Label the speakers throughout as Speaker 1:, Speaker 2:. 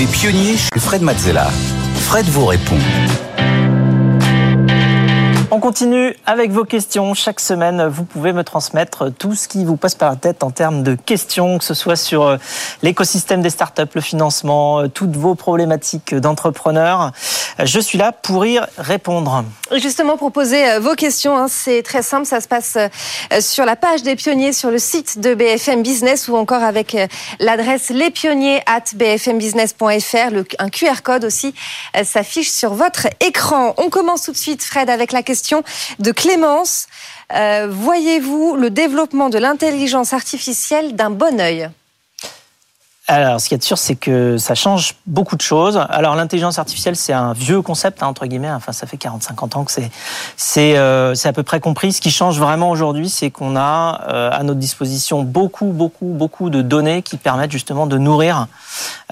Speaker 1: Les pionniers chez Fred Mazzella. Fred vous répond.
Speaker 2: On continue avec vos questions. Chaque semaine, vous pouvez me transmettre tout ce qui vous passe par la tête en termes de questions, que ce soit sur euh, l'écosystème des startups, le financement, euh, toutes vos problématiques d'entrepreneurs. Je suis là pour y répondre.
Speaker 3: Justement, proposer euh, vos questions, hein, c'est très simple. Ça se passe sur la page des pionniers sur le site de BFM Business ou encore avec l'adresse lespionniers at bfmbusiness.fr. Un QR code aussi s'affiche sur votre écran. On commence tout de suite, Fred, avec la question de Clémence. Euh, voyez-vous le développement de l'intelligence artificielle d'un bon œil?
Speaker 2: Alors, ce qui est sûr, c'est que ça change beaucoup de choses. Alors, l'intelligence artificielle, c'est un vieux concept, hein, entre guillemets. Enfin, ça fait 40-50 ans que c'est c'est euh, à peu près compris. Ce qui change vraiment aujourd'hui, c'est qu'on a euh, à notre disposition beaucoup, beaucoup, beaucoup de données qui permettent justement de nourrir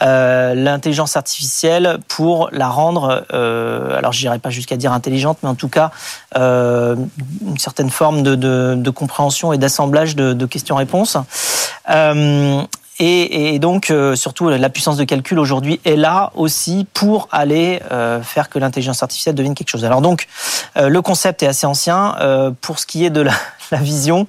Speaker 2: euh, l'intelligence artificielle pour la rendre, euh, alors je dirais pas jusqu'à dire intelligente, mais en tout cas euh, une certaine forme de, compréhension et d'assemblage de, questions-réponses. Et, donc, surtout, la puissance de calcul aujourd'hui est là aussi pour aller faire que l'intelligence artificielle devienne quelque chose. Alors donc, le concept est assez ancien. pour ce qui est de la, la vision.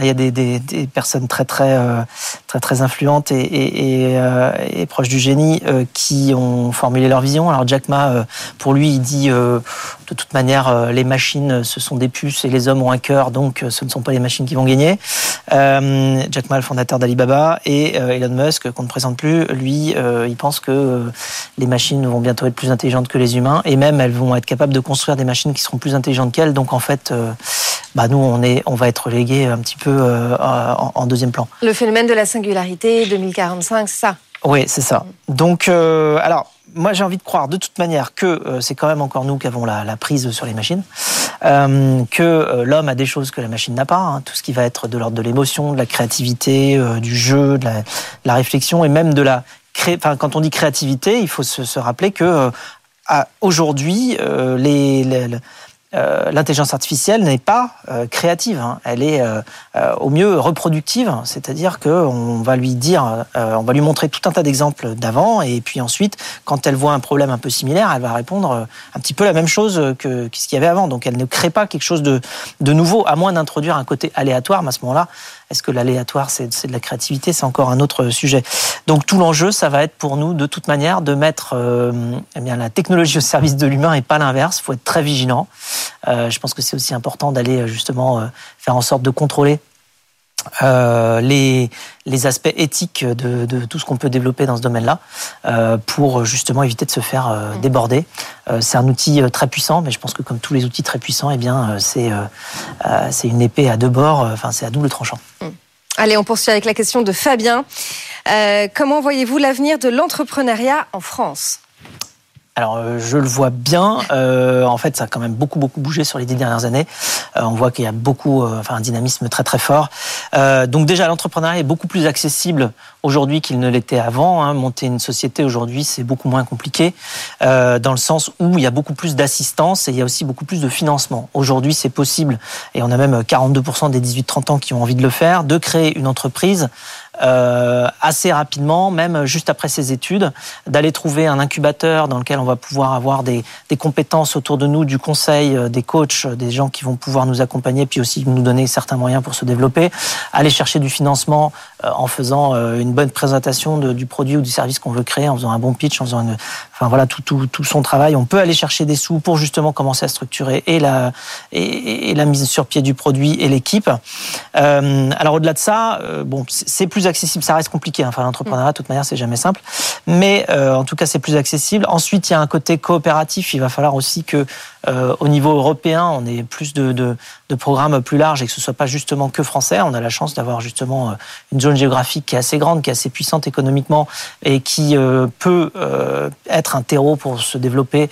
Speaker 2: Il y a des, personnes très très euh, très très influentes et, euh, proches du génie euh, qui ont formulé leur vision. Alors Jack Ma, pour lui, il dit de toute manière, les machines, ce sont des puces et les hommes ont un cœur, donc ce ne sont pas les machines qui vont gagner. Jack Ma, le fondateur d'Alibaba, et Elon Musk, qu'on ne présente plus, lui, il pense que les machines vont bientôt être plus intelligentes que les humains, et même elles vont être capables de construire des machines qui seront plus intelligentes qu'elles. Donc en fait, bah nous, on est, on va être légué un petit peu euh, en, deuxième plan.
Speaker 3: Le phénomène de la singularité 2045, c'est ça?
Speaker 2: Oui, c'est ça. Donc, euh, alors, moi, j'ai envie de croire de toute manière que euh, c'est quand même encore nous qui avons la, la prise sur les machines, que l'homme a des choses que la machine n'a pas, hein, tout ce qui va être de l'ordre de l'émotion, de la créativité, du jeu, de la, de la, réflexion et même de la cré... enfin, quand on dit créativité, il faut se, se rappeler que aujourd'hui, les, les euh, l'intelligence artificielle n'est pas euh, créative, hein. elle est euh, euh au mieux reproductive, c'est-à-dire qu'on va lui dire, euh, on va lui montrer tout un tas d'exemples d'avant, et puis ensuite, quand elle voit un problème un peu similaire, elle va répondre un petit peu la même chose que, que ce qu'il y avait avant. Donc elle ne crée pas quelque chose de, de nouveau, à moins d'introduire un côté aléatoire, mais à ce moment-là, est-ce que l'aléatoire, c'est de la créativité? C'est encore un autre sujet. Donc tout l'enjeu, ça va être pour nous, de toute manière, de mettre eh bien, la technologie au service de l'humain et pas l'inverse. Il faut être très vigilant. Euh, je pense que c'est aussi important d'aller euh, justement euh, faire en sorte de contrôler euh, les, les aspects éthiques de, de tout ce qu'on peut développer dans ce domaine-là euh, pour justement éviter de se faire euh, mmh. déborder. C'est un outil très puissant, mais je pense que comme tous les outils très puissants, eh bien c'est c'est une épée à deux bords. Enfin, c'est à double tranchant.
Speaker 3: Mmh. Allez, on poursuit avec la question de Fabien. comment voyez-vous l'avenir de l'entrepreneuriat en France?
Speaker 2: Alors euh, je le vois bien. Euh, en fait, ça a quand même beaucoup beaucoup bougé sur les dix dernières années. Euh, on voit qu'il y a beaucoup, un dynamisme très très fort. Donc déjà, l'entrepreneuriat est beaucoup plus accessible aujourd'hui qu'il ne l'était avant. Hein. Monter une société aujourd'hui, c'est beaucoup moins compliqué dans le sens où il y a beaucoup plus d'assistance et il y a aussi beaucoup plus de financement. Aujourd'hui, c'est possible et on a même 42% des 18-30 ans qui ont envie de le faire, de créer une entreprise euh, assez rapidement, même juste après ses études, d'aller trouver un incubateur dans lequel on va pouvoir avoir des, des, compétences autour de nous, du conseil, euh, des coachs, des gens qui vont pouvoir nous accompagner, puis aussi nous donner certains moyens pour se développer, aller chercher du financement euh, en faisant euh, une bonne présentation du produit ou du service qu'on veut créer, en faisant un bon pitch, en faisant une, enfin voilà tout, tout, tout son travail. On peut aller chercher des sous pour justement commencer à structurer et la, et, la mise sur pied du produit et l'équipe. Euh, alors au-delà de ça, euh, bon, c'est plus accessible, ça reste compliqué. Hein. Enfin, l'entrepreneuriat, de toute manière, c'est jamais simple. Mais euh, en tout cas, c'est plus accessible. Ensuite, il y a un côté coopératif. Il va falloir aussi que, euh, au niveau européen, on ait plus de, de, programmes plus larges et que ce soit pas justement que français. On a la chance d'avoir justement euh, une géographique qui est assez grande, qui est assez puissante économiquement et qui peut être un terreau pour se développer,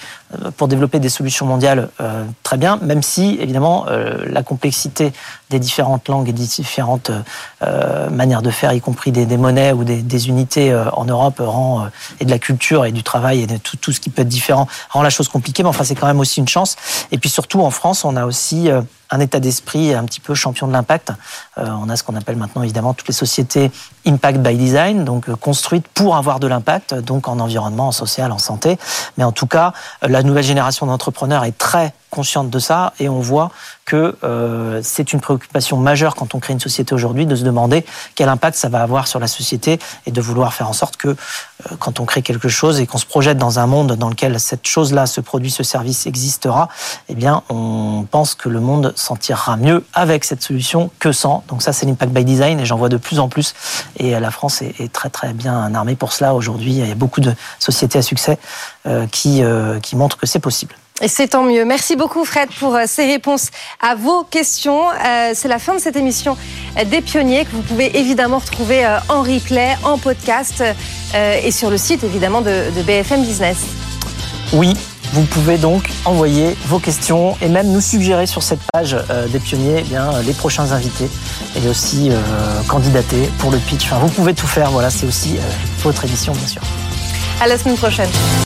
Speaker 2: pour développer des solutions mondiales très bien, même si évidemment la complexité des différentes langues et des différentes manières de faire, y compris des, monnaies ou des, unités en Europe, rend et de la culture et du travail et de tout, tout ce qui peut être différent rend la chose compliquée. Mais enfin, c'est quand même aussi une chance. Et puis surtout en France, on a aussi un état d'esprit un petit peu champion de l'impact. Euh, on a ce qu'on appelle maintenant évidemment toutes les sociétés impact by design, donc euh, construites pour avoir de l'impact, donc en environnement, en social, en santé. Mais en tout cas, la nouvelle génération d'entrepreneurs est très consciente de ça et on voit que euh, c'est une préoccupation majeure quand on crée une société aujourd'hui de se demander quel impact ça va avoir sur la société et de vouloir faire en sorte que euh, quand on crée quelque chose et qu'on se projette dans un monde dans lequel cette chose-là, ce produit, ce service existera, eh bien on pense que le monde s'en tirera mieux avec cette solution que sans. Donc ça c'est l'impact by design et j'en vois de plus en plus et la France est, très très bien armée pour cela aujourd'hui. Il y a beaucoup de sociétés à succès euh, qui, qui montrent que c'est possible.
Speaker 3: Et c'est tant mieux. Merci beaucoup Fred pour euh, ces réponses à vos questions. Euh, c'est la fin de cette émission des pionniers que vous pouvez évidemment retrouver euh, en replay, en podcast et sur le site évidemment de, BFM Business.
Speaker 2: Oui, vous pouvez donc envoyer vos questions et même nous suggérer sur cette page des pionniers eh bien, les prochains invités et aussi candidater pour le pitch. Enfin, vous pouvez tout faire. Voilà, c'est aussi votre émission bien sûr.
Speaker 3: À la semaine prochaine.